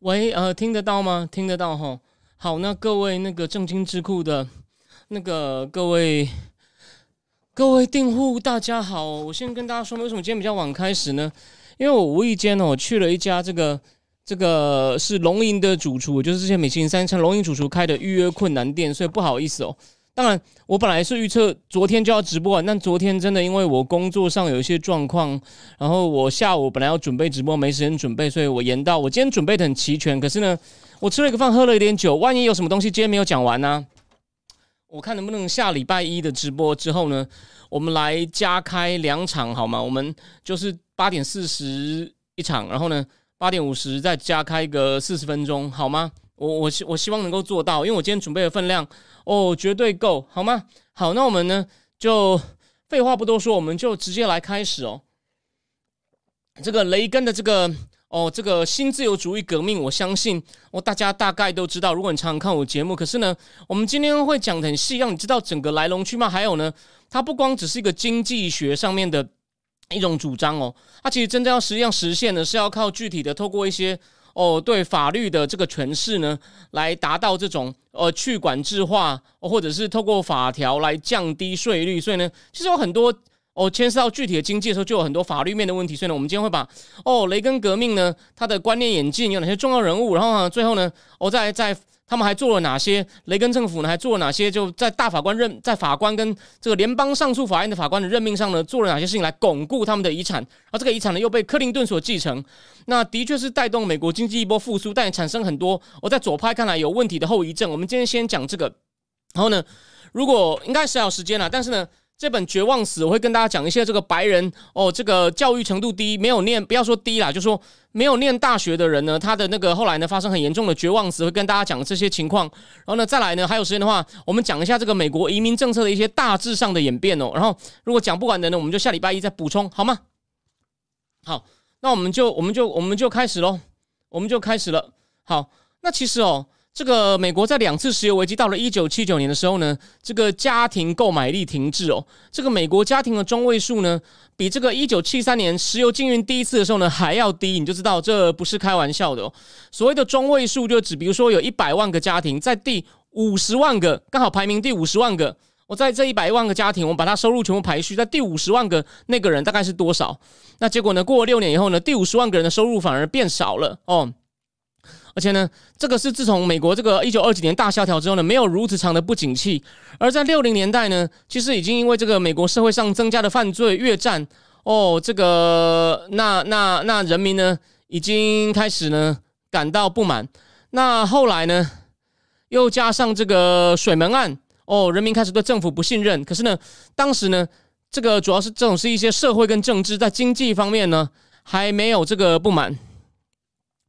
喂，呃，听得到吗？听得到哈。好，那各位那个正经智库的，那个各位各位订户，大家好。我先跟大家说，为什么今天比较晚开始呢？因为我无意间哦去了一家这个这个是龙吟的主厨，就是之前美其林三餐龙吟主厨开的预约困难店，所以不好意思哦。当然，我本来是预测昨天就要直播，但昨天真的因为我工作上有一些状况，然后我下午本来要准备直播，没时间准备，所以我延到我今天准备的很齐全。可是呢，我吃了一个饭，喝了一点酒，万一有什么东西今天没有讲完呢？我看能不能下礼拜一的直播之后呢，我们来加开两场好吗？我们就是八点四十一场，然后呢八点五十再加开个四十分钟好吗？我我希我希望能够做到，因为我今天准备的分量哦，绝对够，好吗？好，那我们呢就废话不多说，我们就直接来开始哦。这个雷根的这个哦，这个新自由主义革命，我相信哦，大家大概都知道。如果你常常看我节目，可是呢，我们今天会讲的很细，让你知道整个来龙去脉。还有呢，它不光只是一个经济学上面的一种主张哦，它其实真正要实际上实现的是要靠具体的，透过一些。哦，对法律的这个诠释呢，来达到这种呃去管制化，或者是透过法条来降低税率，所以呢，其实有很多哦牵涉到具体的经济的时候，就有很多法律面的问题。所以呢，我们今天会把哦雷根革命呢，它的观念演进有哪些重要人物，然后呢，最后呢，我再在。他们还做了哪些？雷根政府呢？还做了哪些？就在大法官任，在法官跟这个联邦上诉法院的法官的任命上呢，做了哪些事情来巩固他们的遗产？而这个遗产呢，又被克林顿所继承。那的确是带动美国经济一波复苏，但也产生很多我在左派看来有问题的后遗症。我们今天先讲这个，然后呢，如果应该是要时间了，但是呢。这本《绝望死》，我会跟大家讲一些这个白人哦，这个教育程度低，没有念，不要说低啦，就说没有念大学的人呢，他的那个后来呢发生很严重的绝望死，会跟大家讲这些情况。然后呢，再来呢，还有时间的话，我们讲一下这个美国移民政策的一些大致上的演变哦。然后如果讲不完的呢，我们就下礼拜一再补充，好吗？好，那我们就我们就我们就开始喽，我们就开始了。好，那其实哦。这个美国在两次石油危机到了一九七九年的时候呢，这个家庭购买力停滞哦。这个美国家庭的中位数呢，比这个一九七三年石油禁运第一次的时候呢还要低，你就知道这不是开玩笑的哦。所谓的中位数，就指比如说有一百万个家庭，在第五十万个刚好排名第五十万个，我在这一百万个家庭，我们把它收入全部排序，在第五十万个那个人大概是多少？那结果呢？过了六年以后呢，第五十万个人的收入反而变少了哦。而且呢，这个是自从美国这个一九二几年大萧条之后呢，没有如此长的不景气。而在六零年代呢，其实已经因为这个美国社会上增加的犯罪、越战，哦，这个那那那人民呢，已经开始呢感到不满。那后来呢，又加上这个水门案，哦，人民开始对政府不信任。可是呢，当时呢，这个主要是这种是一些社会跟政治，在经济方面呢，还没有这个不满。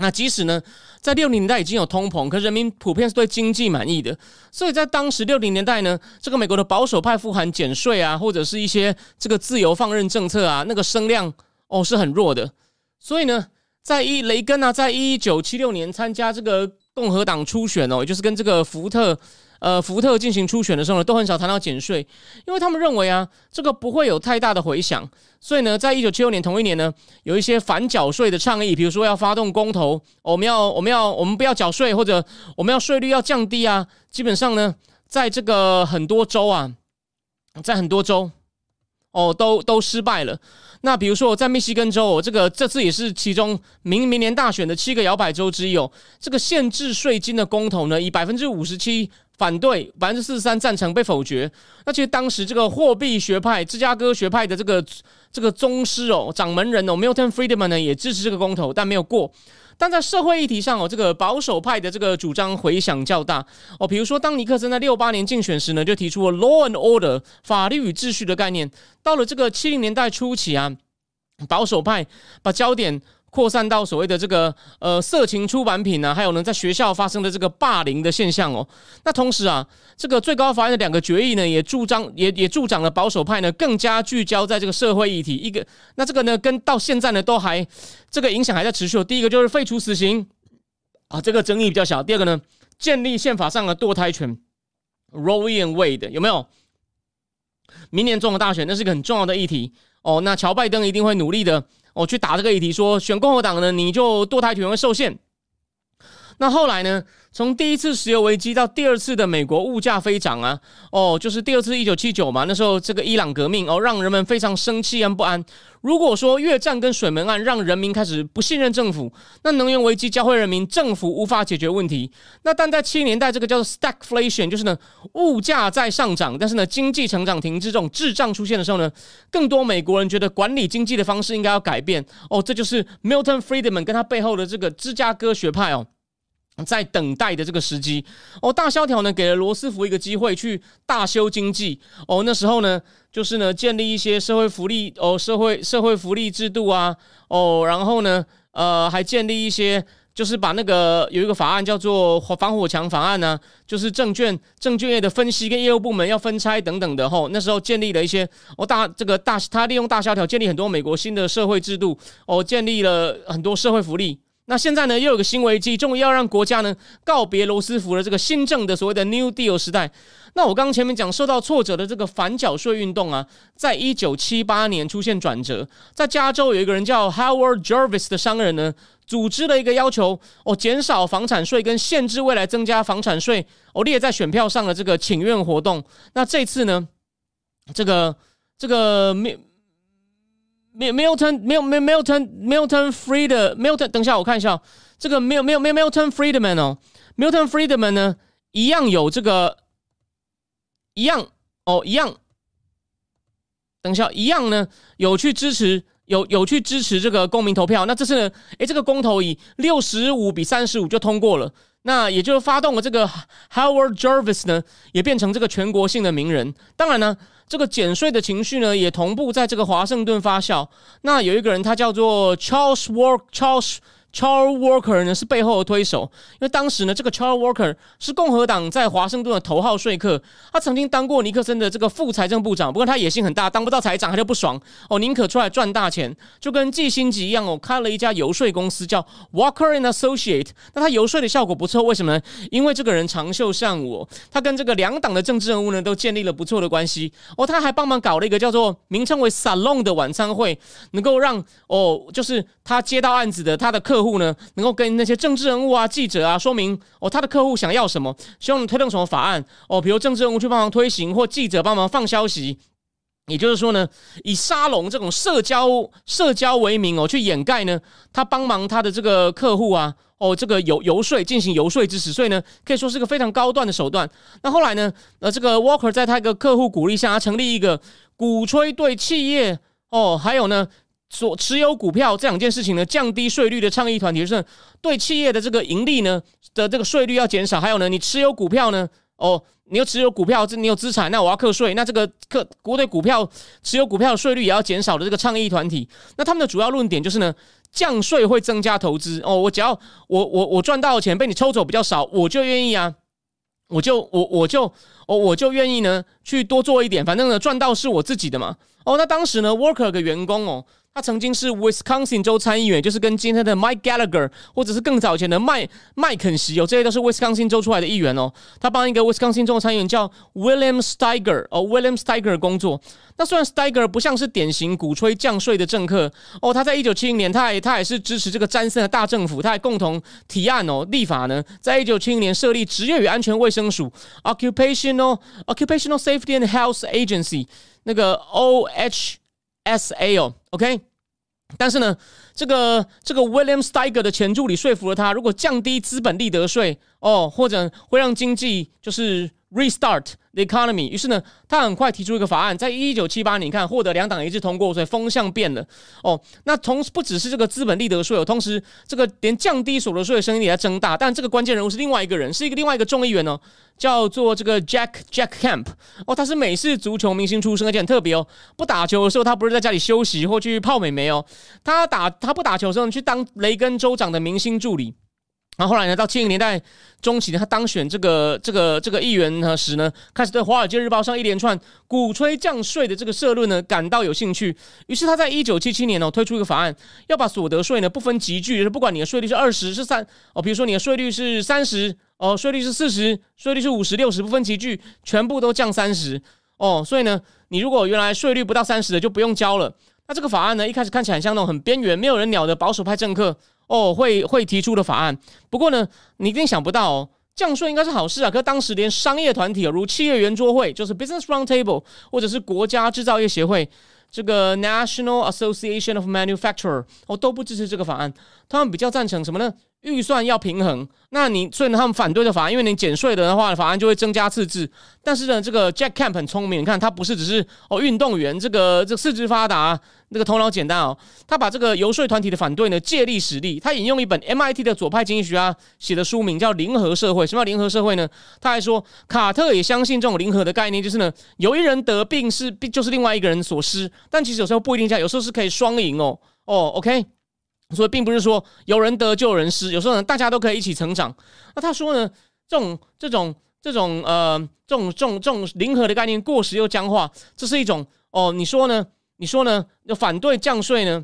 那即使呢，在六零年代已经有通膨，可人民普遍是对经济满意的，所以在当时六零年代呢，这个美国的保守派富含减税啊，或者是一些这个自由放任政策啊，那个声量哦是很弱的。所以呢，在一雷根啊，在一九七六年参加这个共和党初选哦，也就是跟这个福特。呃，福特进行初选的时候呢，都很少谈到减税，因为他们认为啊，这个不会有太大的回响。所以呢，在一九七六年同一年呢，有一些反缴税的倡议，比如说要发动公投，我们要我们要我们不要缴税，或者我们要税率要降低啊。基本上呢，在这个很多州啊，在很多州哦，都都失败了。那比如说我在密西根州，这个这次也是其中明明年大选的七个摇摆州之一哦。这个限制税金的公投呢，以百分之五十七。反对百分之四十三赞成被否决。那其实当时这个货币学派、芝加哥学派的这个这个宗师哦、掌门人哦，Milton Friedman 呢也支持这个公投，但没有过。但在社会议题上哦，这个保守派的这个主张回响较大哦。比如说，当尼克森在六八年竞选时呢，就提出了 “law and order” 法律与秩序的概念。到了这个七零年代初期啊，保守派把焦点扩散到所谓的这个呃色情出版品呢，还有呢在学校发生的这个霸凌的现象哦。那同时啊，这个最高法院的两个决议呢，也助长也也助长了保守派呢更加聚焦在这个社会议题。一个那这个呢，跟到现在呢都还这个影响还在持续。第一个就是废除死刑啊，这个争议比较小。第二个呢，建立宪法上的堕胎权，Roe and Wade 有没有？明年中的大选，那是个很重要的议题哦。那乔拜登一定会努力的。我去打这个议题，说选共和党呢，你就堕胎权会受限。那后来呢？从第一次石油危机到第二次的美国物价飞涨啊，哦，就是第二次一九七九嘛，那时候这个伊朗革命哦，让人们非常生气和不安。如果说越战跟水门案让人民开始不信任政府，那能源危机教会人民政府无法解决问题。那但在七年代，这个叫做 stagflation，就是呢物价在上涨，但是呢经济成长停滞这种滞胀出现的时候呢，更多美国人觉得管理经济的方式应该要改变。哦，这就是 Milton Friedman 跟他背后的这个芝加哥学派哦。在等待的这个时机哦，大萧条呢给了罗斯福一个机会去大修经济哦。那时候呢，就是呢建立一些社会福利哦，社会社会福利制度啊哦，然后呢呃还建立一些，就是把那个有一个法案叫做防火墙法案呢，就是证券证券业的分析跟业务部门要分拆等等的吼。那时候建立了一些哦大这个大他利用大萧条建立很多美国新的社会制度哦，建立了很多社会福利。那现在呢，又有个新危机，终于要让国家呢告别罗斯福的这个新政的所谓的 New Deal 时代。那我刚前面讲受到挫折的这个反缴税运动啊，在一九七八年出现转折，在加州有一个人叫 Howard Jarvis 的商人呢，组织了一个要求哦，减少房产税跟限制未来增加房产税哦，列在选票上的这个请愿活动。那这次呢，这个这个面。Milton Milton Milton Milton Fried Milton，等一下我看一下这个 Mil Mil Milton Friedman 哦，Milton Friedman 呢一样有这个一样哦一样，等一下一样呢有去支持有有去支持这个公民投票，那这次呢诶，这个公投以六十五比三十五就通过了。那也就发动了这个 Howard Jarvis 呢，也变成这个全国性的名人。当然呢，这个减税的情绪呢，也同步在这个华盛顿发酵。那有一个人，他叫做 Charles Work Charles。Charles Walker 呢是背后的推手，因为当时呢，这个 Charles Walker 是共和党在华盛顿的头号说客，他曾经当过尼克森的这个副财政部长，不过他野心很大，当不到财长他就不爽哦，宁可出来赚大钱，就跟季新吉一样哦，开了一家游说公司叫 Walker and Associate。那他游说的效果不错，为什么呢？因为这个人长袖善舞，他跟这个两党的政治人物呢都建立了不错的关系哦，他还帮忙搞了一个叫做名称为 Salon 的晚餐会，能够让哦，就是他接到案子的他的客。客户呢，能够跟那些政治人物啊、记者啊说明哦，他的客户想要什么，希望你推动什么法案哦，比如政治人物去帮忙推行，或记者帮忙放消息。也就是说呢，以沙龙这种社交社交为名哦，去掩盖呢，他帮忙他的这个客户啊，哦，这个游游说进行游说之时，所以呢，可以说是个非常高段的手段。那后来呢，呃，这个 Walker 在他一个客户鼓励下，他成立一个鼓吹对企业哦，还有呢。所持有股票这两件事情呢，降低税率的倡议团体就是对企业的这个盈利呢的这个税率要减少，还有呢，你持有股票呢，哦，你有持有股票，这你有资产，那我要课税，那这个课国对股票持有股票的税率也要减少的这个倡议团体，那他们的主要论点就是呢，降税会增加投资哦，我只要我我我赚到的钱被你抽走比较少，我就愿意啊，我就我我就哦我就愿意呢去多做一点，反正呢赚到是我自己的嘛，哦，那当时呢，Worker 的员工哦。他曾经是 Wisconsin 州参议员，就是跟今天的 Mike Gallagher，或者是更早前的麦麦肯锡哦，这些都是 Wisconsin 州出来的议员哦。他帮一个 Wisconsin 州参议员叫 William Steiger 哦，William Steiger 工作。那虽然 Steiger 不像是典型鼓吹降税的政客哦，他在一九七零年，他也他也是支持这个詹森的大政府，他还共同提案哦立法呢，在一九七零年设立职业与安全卫生署 Occupational Occupational Safety and Health Agency 那个 O H S A O，OK，。但是呢，这个这个 William Steiger 的前助理说服了他，如果降低资本利得税哦，或者会让经济就是 restart the economy。于是呢，他很快提出一个法案，在一九七八年，你看获得两党一致通过，所以风向变了。哦，那同时不只是这个资本利得税，同时这个连降低所得税的声音也在增大。但这个关键人物是另外一个人，是一个另外一个众议员哦，叫做这个 Jack Jack Camp。哦，他是美式足球明星出身，而且很特别哦。不打球的时候，他不是在家里休息或去泡美眉哦，他打他不打球的时候去当雷根州长的明星助理。然后后来呢，到七零年代中期呢，他当选这个这个这个议员呢时呢，开始对《华尔街日报》上一连串鼓吹降税的这个社论呢感到有兴趣。于是他在一九七七年哦推出一个法案，要把所得税呢不分级距，就是不管你的税率是二十是三哦，比如说你的税率是三十哦，税率是四十，税率是五十六十不分级距，全部都降三十哦。所以呢，你如果原来税率不到三十的就不用交了。那这个法案呢，一开始看起来很像那种很边缘、没有人鸟的保守派政客。哦，会会提出的法案。不过呢，你一定想不到哦，降税应该是好事啊。可当时连商业团体如企业圆桌会，就是 Business Roundtable，或者是国家制造业协会，这个 National Association of Manufacturer，哦，都不支持这个法案。他们比较赞成什么呢？预算要平衡，那你所以呢，他们反对的法案，因为你减税的话，法案就会增加赤字。但是呢，这个 Jack Camp 很聪明，你看他不是只是哦运动员，这个这四肢发达，那个头脑简单哦，他把这个游说团体的反对呢借力使力。他引用一本 MIT 的左派经济学家写的书名叫《零和社会》。什么叫零和社会呢？他还说卡特也相信这种零和的概念，就是呢，有一人得病是就是另外一个人所失，但其实有时候不一定这样，有时候是可以双赢哦。哦，OK。所以并不是说有人得就有人失，有时候呢大家都可以一起成长。那他说呢，这种这种这种呃这种这种这种零和的概念过时又僵化，这是一种哦，你说呢？你说呢？要反对降税呢？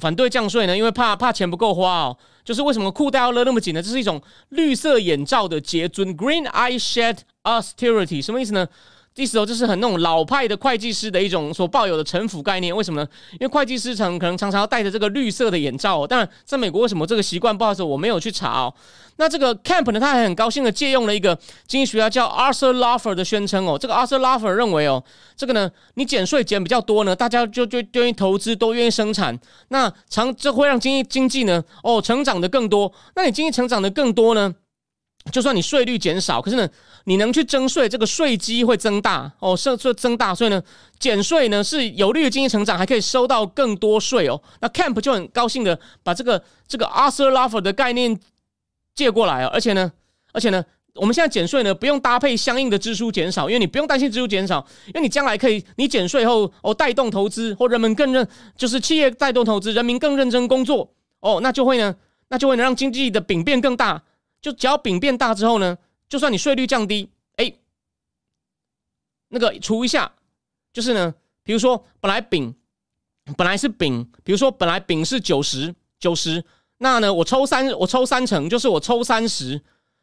反对降税呢？因为怕怕钱不够花哦。就是为什么裤带要勒那么紧呢？这是一种绿色眼罩的结尊，Green Eye Shed Austerity，什么意思呢？意思哦，就是很那种老派的会计师的一种所抱有的城府概念。为什么呢？因为会计师常可能常常要戴着这个绿色的眼罩。当然，在美国为什么这个习惯？不好意思，我没有去查哦。那这个 Camp 呢，他还很高兴的借用了一个经济学家叫 Arthur Laffer 的宣称哦。这个 Arthur Laffer 认为哦，这个呢，你减税减比较多呢，大家就就愿意投资，都愿意生产。那长这会让经济经济呢，哦，成长的更多。那你经济成长的更多呢？就算你税率减少，可是呢，你能去征税，这个税基会增大哦，税税增大，所以呢，减税呢是有利于经济成长，还可以收到更多税哦。那 Camp 就很高兴的把这个这个 Arthur Laffer 的概念借过来哦，而且呢，而且呢，我们现在减税呢不用搭配相应的支出减少，因为你不用担心支出减少，因为你将来可以你减税后哦带动投资或人们更认就是企业带动投资，人民更认真工作哦，那就会呢，那就会能让经济的饼变更大。就只要饼变大之后呢，就算你税率降低，哎，那个除一下，就是呢，比如说本来饼本来是饼，比如说本来饼是九十九十，那呢我抽三我抽三成，就是我抽三十，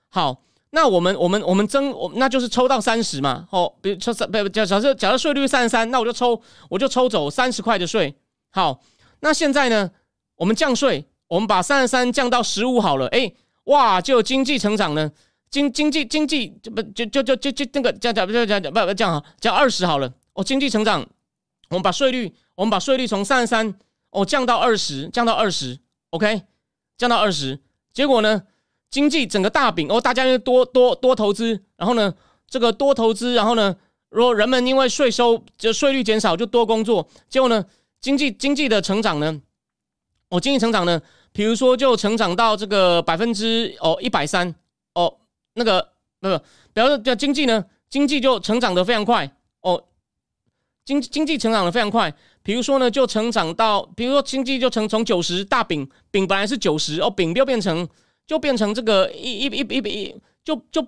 好，那我们我们我们增我那就是抽到三十嘛，哦，比如抽三不假假设假设税率三十三，那我就抽我就抽走三十块的税，好，那现在呢我们降税，我们把三十三降到十五好了，哎。哇，就经济成长呢？经经济经济就不就就就就就那个讲讲不讲讲不不讲好讲二十好了。哦，经济成长，我们把税率我们把税率从三十三哦降到二十，降到二十，OK，降到二十。结果呢，经济整个大饼哦，大家又多多多投资，然后呢，这个多投资，然后呢，如果人们因为税收就税率减少就多工作，结果呢，经济经济的成长呢，哦，经济成长呢？比如说，就成长到这个百分之哦一百三哦，那个不不，比如说叫经济呢，经济就成长的非常快哦，经经济成长的非常快。比如说呢，就成长到，比如说经济就成从九十大饼饼本来是九十哦，饼就变成就变成这个一一一一一就就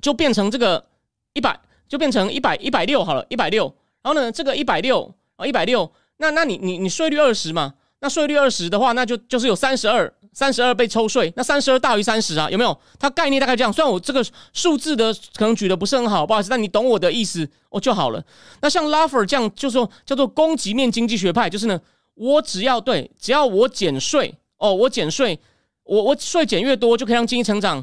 就变成这个一百就变成一百一百六好了，一百六。然后呢，这个一百六啊一百六，那那你你你税率二十嘛？那税率二十的话，那就就是有三十二，三十二被抽税，那三十二大于三十啊，有没有？它概念大概这样。虽然我这个数字的可能举的不是很好，不好意思，但你懂我的意思哦就好了。那像拉弗尔这样，就说叫做供给面经济学派，就是呢，我只要对，只要我减税哦，我减税，我我税减越多，就可以让经济成长，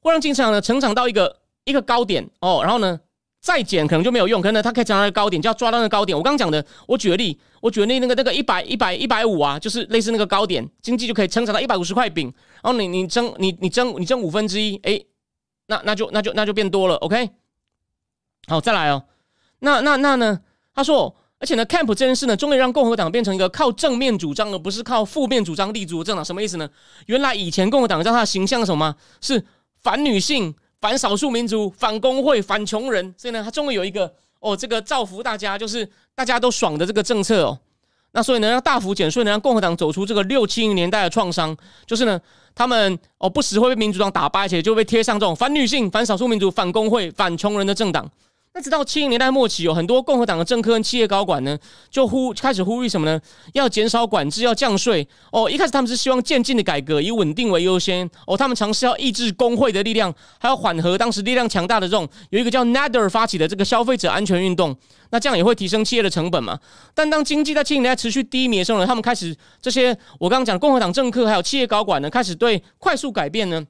会让经济成长呢成长到一个一个高点哦，然后呢。再减可能就没有用，可能它可以涨到高点，就要抓到那个高点。我刚刚讲的，我举个例，我举例那个那个一百一百一百五啊，就是类似那个高点，经济就可以成长到一百五十块饼。然后你你增你你增你增五分之一，哎，那那就那就那就变多了，OK。好，再来哦。那那那呢？他说，而且呢，Camp 这件事呢，终于让共和党变成一个靠正面主张，而不是靠负面主张立足的政党。什么意思呢？原来以前共和党让他的形象是什么？是反女性、反少数民族、反工会、反穷人。所以呢，他终于有一个哦，这个造福大家，就是大家都爽的这个政策哦。那所以呢，让大幅减税，能让共和党走出这个六七零年代的创伤，就是呢，他们哦不时会被民主党打败，而且就被贴上这种反女性、反少数民族、反工会、反穷人的政党。那直到七零年代末期，有很多共和党的政客跟企业高管呢，就呼开始呼吁什么呢？要减少管制，要降税。哦，一开始他们是希望渐进的改革，以稳定为优先。哦，他们尝试要抑制工会的力量，还要缓和当时力量强大的这种有一个叫 Nader 发起的这个消费者安全运动。那这样也会提升企业的成本嘛？但当经济在七零年代持续低迷的时候呢，他们开始这些我刚刚讲共和党政客还有企业高管呢，开始对快速改变呢。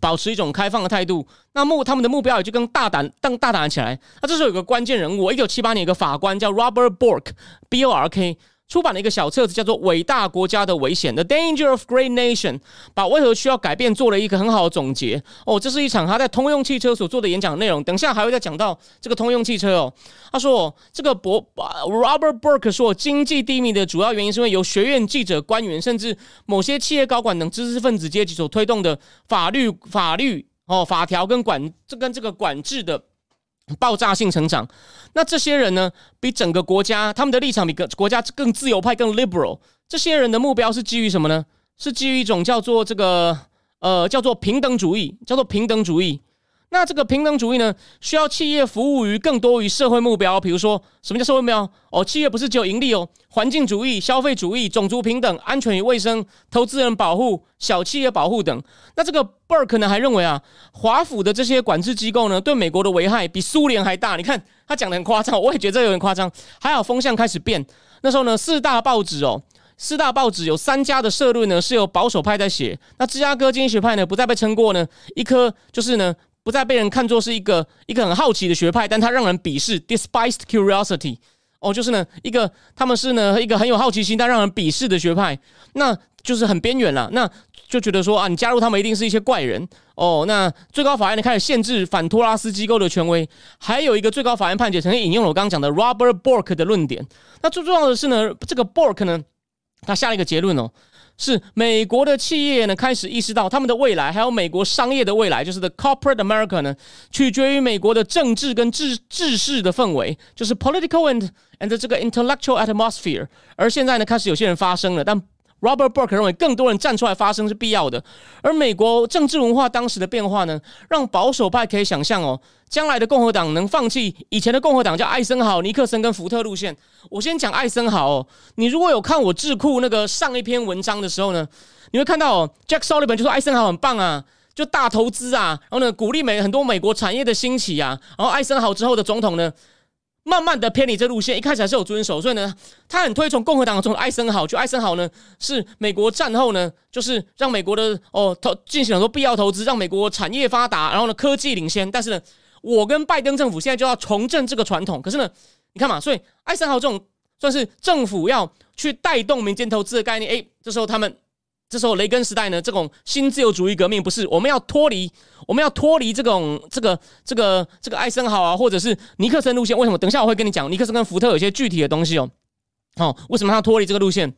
保持一种开放的态度，那目他们的目标也就更大胆、更大胆起来。那这时候有个关键人物，一九七八年一个法官叫 Robert Bork，B O R K。出版了一个小册子，叫做《伟大国家的危险》（The Danger of Great Nation），把为何需要改变做了一个很好的总结。哦，这是一场他在通用汽车所做的演讲内容。等下还会再讲到这个通用汽车哦。他说，这个博 Robert Burke 说，经济低迷的主要原因是因为由学院记者、官员，甚至某些企业高管等知识分子阶级所推动的法律、法律哦、法条跟管这跟这个管制的。爆炸性成长，那这些人呢？比整个国家，他们的立场比个国家更自由派、更 liberal。这些人的目标是基于什么呢？是基于一种叫做这个呃叫做平等主义，叫做平等主义。那这个平等主义呢，需要企业服务于更多于社会目标，比如说什么叫社会目标？哦，企业不是只有盈利哦，环境主义、消费主义、种族平等、安全与卫生、投资人保护、小企业保护等。那这个 Burke 呢，还认为啊，华府的这些管制机构呢，对美国的危害比苏联还大。你看他讲的很夸张，我也觉得有点夸张。还好风向开始变，那时候呢，四大报纸哦，四大报纸有三家的社论呢是由保守派在写，那芝加哥经济学派呢不再被称过呢一颗就是呢。不再被人看作是一个一个很好奇的学派，但他让人鄙视，despised curiosity。哦，就是呢，一个他们是呢一个很有好奇心但让人鄙视的学派，那就是很边缘了。那就觉得说啊，你加入他们一定是一些怪人。哦，那最高法院呢开始限制反托拉斯机构的权威，还有一个最高法院判决曾经引用了我刚刚讲的 Robert Bork 的论点。那最重要的是呢，这个 Bork 呢，他下了一个结论哦。是美国的企业呢，开始意识到他们的未来，还有美国商业的未来，就是 the corporate America 呢，取决于美国的政治跟治治世的氛围，就是 political and and 这个 intellectual atmosphere。而现在呢，开始有些人发声了，但。Robert Burke 认为，更多人站出来发声是必要的。而美国政治文化当时的变化呢，让保守派可以想象哦，将来的共和党能放弃以前的共和党叫艾森豪、尼克森跟福特路线。我先讲艾森豪哦，你如果有看我智库那个上一篇文章的时候呢，你会看到哦，Jack Sullivan 就说艾森豪很棒啊，就大投资啊，然后呢，鼓励美很多美国产业的兴起啊。然后艾森豪之后的总统呢？慢慢的偏离这路线，一开始还是有遵守，所以呢，他很推崇共和党中的艾森豪。就艾森豪呢，是美国战后呢，就是让美国的哦投进行很多必要投资，让美国产业发达，然后呢科技领先。但是呢，我跟拜登政府现在就要重振这个传统。可是呢，你看嘛，所以艾森豪这种算是政府要去带动民间投资的概念，哎，这时候他们。这时候，雷根时代呢，这种新自由主义革命不是我们要脱离，我们要脱离这种这个这个这个艾森豪啊，或者是尼克森路线。为什么？等一下我会跟你讲，尼克森跟福特有些具体的东西哦。哦，为什么他脱离这个路线？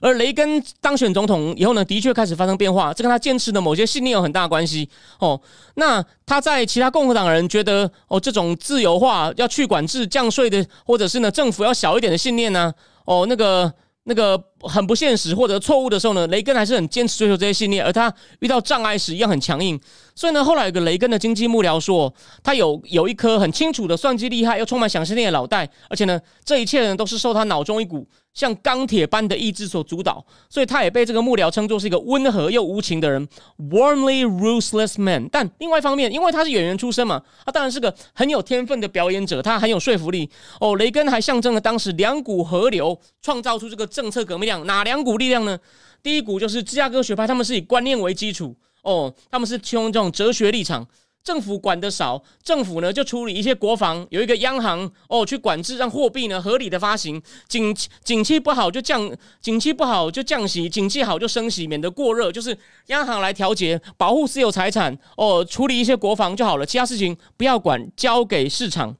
而雷根当选总统以后呢，的确开始发生变化，这跟他坚持的某些信念有很大关系哦。那他在其他共和党人觉得哦，这种自由化要去管制、降税的，或者是呢政府要小一点的信念呢？哦，那个。那个很不现实或者错误的时候呢，雷根还是很坚持追求这些信念，而他遇到障碍时一样很强硬。所以呢，后来有个雷根的经济幕僚说，他有有一颗很清楚的算计厉害又充满想象力的脑袋，而且呢，这一切呢都是受他脑中一股。像钢铁般的意志所主导，所以他也被这个幕僚称作是一个温和又无情的人，warmly ruthless man。但另外一方面，因为他是演员出身嘛，他当然是个很有天分的表演者，他很有说服力。哦，雷根还象征了当时两股河流创造出这个政策革命哪两股力量呢？第一股就是芝加哥学派，他们是以观念为基础，哦，他们是用这种哲学立场。政府管的少，政府呢就处理一些国防，有一个央行哦去管制，让货币呢合理的发行。景景气不好就降，景气不好就降息，景气好就升息，免得过热。就是央行来调节，保护私有财产哦，处理一些国防就好了，其他事情不要管，交给市场。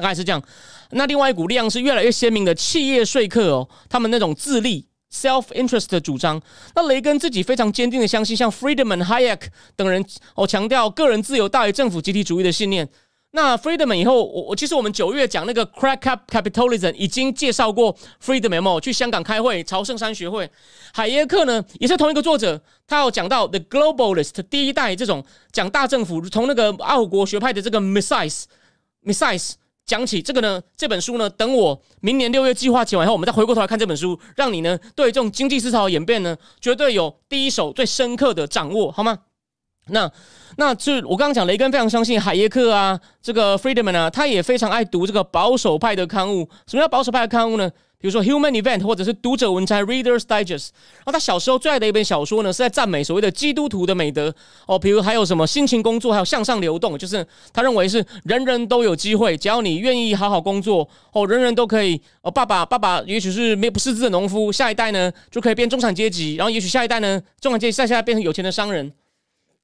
大概是这样。那另外一股力量是越来越鲜明的企业说客哦，他们那种自立。self interest 的主张，那雷根自己非常坚定的相信，像 Friedman、Hayek 等人哦，强调个人自由大于政府集体主义的信念。那 Friedman 以后，我我其实我们九月讲那个 Crack Up Capitalism 已经介绍过 Friedman 哦，去香港开会，朝圣山学会。海耶克呢，也是同一个作者，他有讲到 The Globalist 第一代这种讲大政府，从那个奥国学派的这个 Mises Mises。讲起这个呢，这本书呢，等我明年六月计划写完以后，我们再回过头来看这本书，让你呢对这种经济思潮的演变呢，绝对有第一手最深刻的掌握，好吗？那那这我刚刚讲，雷根非常相信海耶克啊，这个 Friedman 啊，他也非常爱读这个保守派的刊物。什么叫保守派的刊物呢？比如说《Human Event》或者是《读者文摘》（Reader's Digest），然后他小时候最爱的一本小说呢，是在赞美所谓的基督徒的美德哦，比如还有什么辛勤工作，还有向上流动，就是他认为是人人都有机会，只要你愿意好好工作哦，人人都可以哦。爸爸爸爸也许是没不识字的农夫，下一代呢就可以变中产阶级，然后也许下一代呢中产阶级再下来变成有钱的商人。